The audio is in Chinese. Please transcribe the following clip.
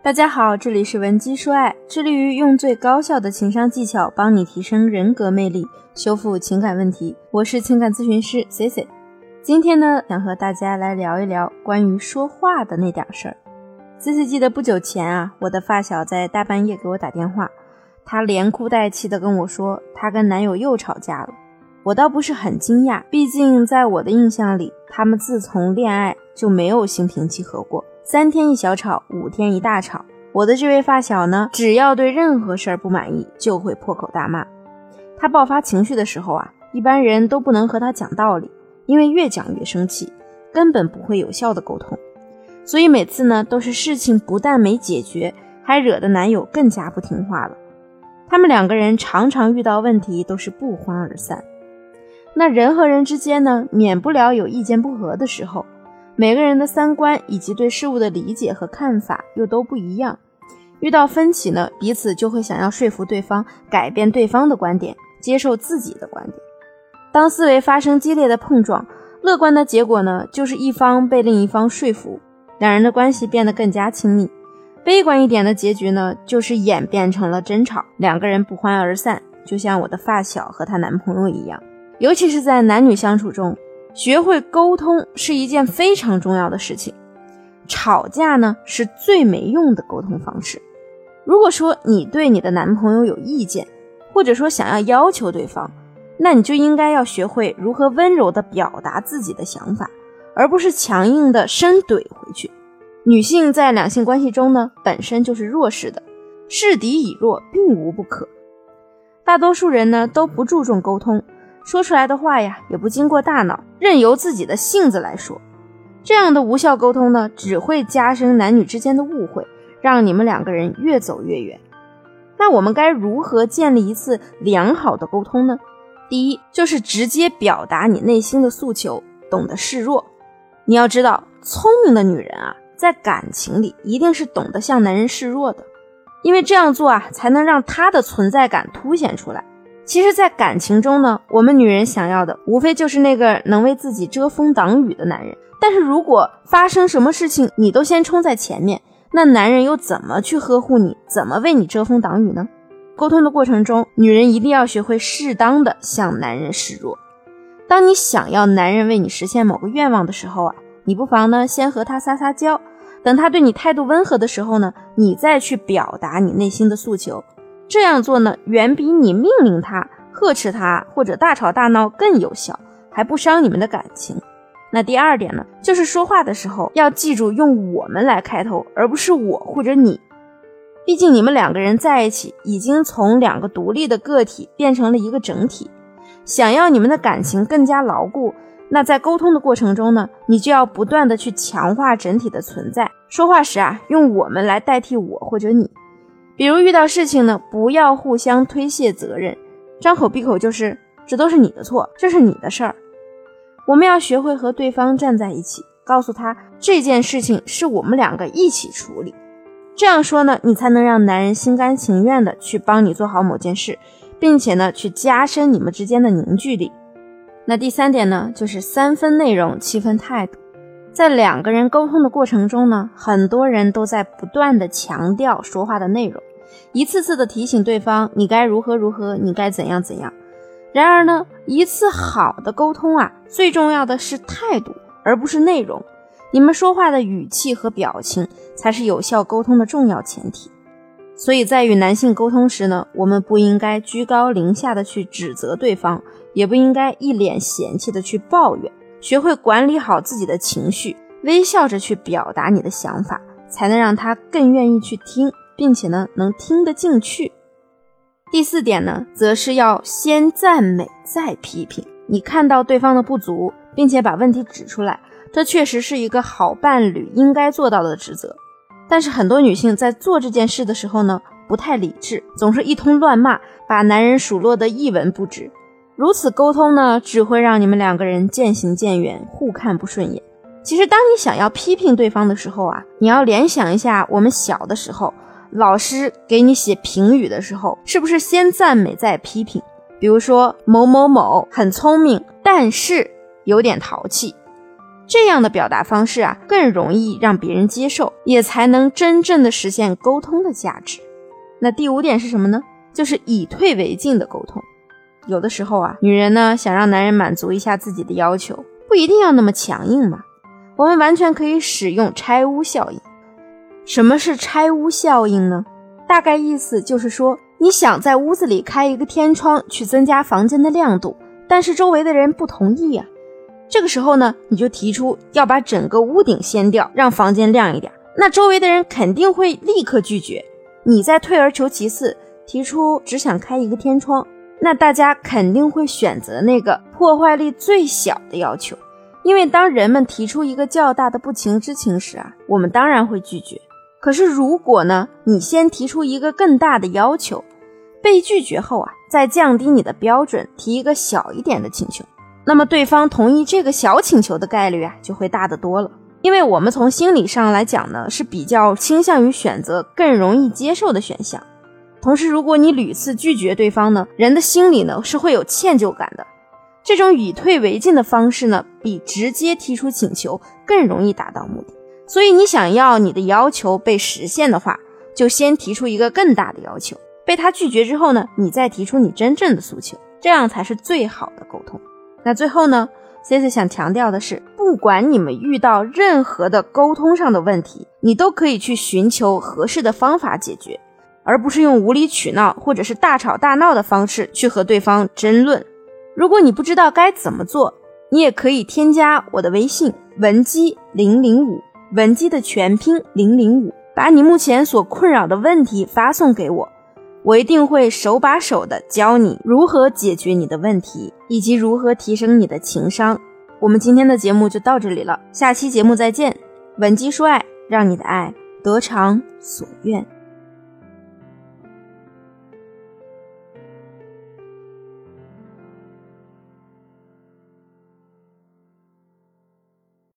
大家好，这里是文姬说爱，致力于用最高效的情商技巧帮你提升人格魅力，修复情感问题。我是情感咨询师 C C。今天呢，想和大家来聊一聊关于说话的那点事儿。C C 记得不久前啊，我的发小在大半夜给我打电话，她连哭带气的跟我说，她跟男友又吵架了。我倒不是很惊讶，毕竟在我的印象里，他们自从恋爱就没有心平气和过。三天一小吵，五天一大吵。我的这位发小呢，只要对任何事儿不满意，就会破口大骂。他爆发情绪的时候啊，一般人都不能和他讲道理，因为越讲越生气，根本不会有效的沟通。所以每次呢，都是事情不但没解决，还惹得男友更加不听话了。他们两个人常常遇到问题都是不欢而散。那人和人之间呢，免不了有意见不合的时候。每个人的三观以及对事物的理解和看法又都不一样，遇到分歧呢，彼此就会想要说服对方，改变对方的观点，接受自己的观点。当思维发生激烈的碰撞，乐观的结果呢，就是一方被另一方说服，两人的关系变得更加亲密；悲观一点的结局呢，就是演变成了争吵，两个人不欢而散，就像我的发小和她男朋友一样。尤其是在男女相处中。学会沟通是一件非常重要的事情。吵架呢是最没用的沟通方式。如果说你对你的男朋友有意见，或者说想要要求对方，那你就应该要学会如何温柔地表达自己的想法，而不是强硬的深怼回去。女性在两性关系中呢，本身就是弱势的，示敌以弱并无不可。大多数人呢都不注重沟通。说出来的话呀，也不经过大脑，任由自己的性子来说，这样的无效沟通呢，只会加深男女之间的误会，让你们两个人越走越远。那我们该如何建立一次良好的沟通呢？第一，就是直接表达你内心的诉求，懂得示弱。你要知道，聪明的女人啊，在感情里一定是懂得向男人示弱的，因为这样做啊，才能让他的存在感凸显出来。其实，在感情中呢，我们女人想要的无非就是那个能为自己遮风挡雨的男人。但是如果发生什么事情，你都先冲在前面，那男人又怎么去呵护你，怎么为你遮风挡雨呢？沟通的过程中，女人一定要学会适当的向男人示弱。当你想要男人为你实现某个愿望的时候啊，你不妨呢先和他撒撒娇，等他对你态度温和的时候呢，你再去表达你内心的诉求。这样做呢，远比你命令他、呵斥他或者大吵大闹更有效，还不伤你们的感情。那第二点呢，就是说话的时候要记住用我们来开头，而不是我或者你。毕竟你们两个人在一起，已经从两个独立的个体变成了一个整体。想要你们的感情更加牢固，那在沟通的过程中呢，你就要不断的去强化整体的存在。说话时啊，用我们来代替我或者你。比如遇到事情呢，不要互相推卸责任，张口闭口就是这都是你的错，这是你的事儿。我们要学会和对方站在一起，告诉他这件事情是我们两个一起处理。这样说呢，你才能让男人心甘情愿的去帮你做好某件事，并且呢，去加深你们之间的凝聚力。那第三点呢，就是三分内容，七分态度。在两个人沟通的过程中呢，很多人都在不断的强调说话的内容，一次次的提醒对方你该如何如何，你该怎样怎样。然而呢，一次好的沟通啊，最重要的是态度，而不是内容。你们说话的语气和表情才是有效沟通的重要前提。所以在与男性沟通时呢，我们不应该居高临下的去指责对方，也不应该一脸嫌弃的去抱怨。学会管理好自己的情绪，微笑着去表达你的想法，才能让他更愿意去听，并且呢能听得进去。第四点呢，则是要先赞美再批评。你看到对方的不足，并且把问题指出来，这确实是一个好伴侣应该做到的职责。但是很多女性在做这件事的时候呢，不太理智，总是一通乱骂，把男人数落得一文不值。如此沟通呢，只会让你们两个人渐行渐远，互看不顺眼。其实，当你想要批评对方的时候啊，你要联想一下我们小的时候，老师给你写评语的时候，是不是先赞美再批评？比如说某某某很聪明，但是有点淘气。这样的表达方式啊，更容易让别人接受，也才能真正的实现沟通的价值。那第五点是什么呢？就是以退为进的沟通。有的时候啊，女人呢想让男人满足一下自己的要求，不一定要那么强硬嘛。我们完全可以使用拆屋效应。什么是拆屋效应呢？大概意思就是说，你想在屋子里开一个天窗去增加房间的亮度，但是周围的人不同意呀。这个时候呢，你就提出要把整个屋顶掀掉，让房间亮一点。那周围的人肯定会立刻拒绝。你再退而求其次，提出只想开一个天窗，那大家肯定会选择那个破坏力最小的要求。因为当人们提出一个较大的不情之请时啊，我们当然会拒绝。可是如果呢，你先提出一个更大的要求，被拒绝后啊，再降低你的标准，提一个小一点的请求。那么对方同意这个小请求的概率啊，就会大得多了。因为我们从心理上来讲呢，是比较倾向于选择更容易接受的选项。同时，如果你屡次拒绝对方呢，人的心里呢是会有歉疚感的。这种以退为进的方式呢，比直接提出请求更容易达到目的。所以，你想要你的要求被实现的话，就先提出一个更大的要求。被他拒绝之后呢，你再提出你真正的诉求，这样才是最好的沟通。那最后呢，C C 想强调的是，不管你们遇到任何的沟通上的问题，你都可以去寻求合适的方法解决，而不是用无理取闹或者是大吵大闹的方式去和对方争论。如果你不知道该怎么做，你也可以添加我的微信文姬零零五，文姬的全拼零零五，把你目前所困扰的问题发送给我。我一定会手把手的教你如何解决你的问题，以及如何提升你的情商。我们今天的节目就到这里了，下期节目再见。文姬说爱，让你的爱得偿所愿。